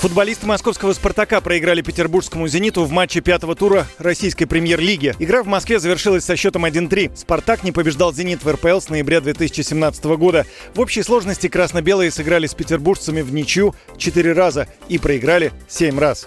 Футболисты московского «Спартака» проиграли петербургскому «Зениту» в матче пятого тура российской премьер-лиги. Игра в Москве завершилась со счетом 1-3. «Спартак» не побеждал «Зенит» в РПЛ с ноября 2017 года. В общей сложности красно-белые сыграли с петербуржцами в ничью 4 раза и проиграли 7 раз.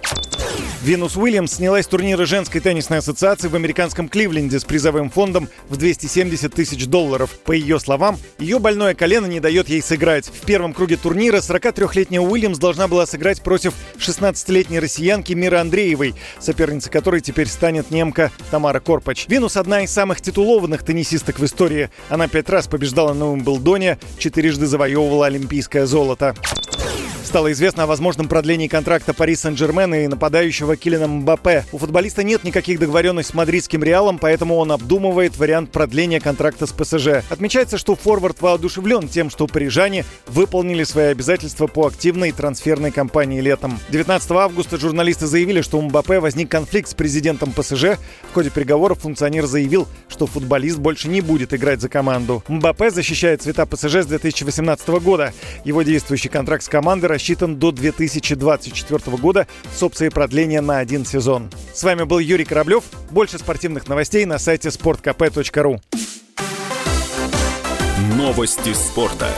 Винус Уильямс снялась с турнира женской теннисной ассоциации в американском Кливленде с призовым фондом в 270 тысяч долларов. По ее словам, ее больное колено не дает ей сыграть. В первом круге турнира 43-летняя Уильямс должна была сыграть против 16-летней россиянки Миры Андреевой, соперницей которой теперь станет немка Тамара Корпач. Винус одна из самых титулованных теннисисток в истории. Она пять раз побеждала на Уимблдоне, четырежды завоевывала олимпийское золото. Стало известно о возможном продлении контракта Пари Сен-Жермен и нападающего Килина Мбаппе. У футболиста нет никаких договоренностей с мадридским Реалом, поэтому он обдумывает вариант продления контракта с ПСЖ. Отмечается, что форвард воодушевлен тем, что парижане выполнили свои обязательства по активной трансферной кампании летом. 19 августа журналисты заявили, что у Мбаппе возник конфликт с президентом ПСЖ. В ходе переговоров функционер заявил, что футболист больше не будет играть за команду. Мбаппе защищает цвета ПСЖ с 2018 года. Его действующий контракт с командой рассчитан до 2024 года с опцией продления на один сезон. С вами был Юрий Кораблев. Больше спортивных новостей на сайте sportkp.ru. Новости спорта.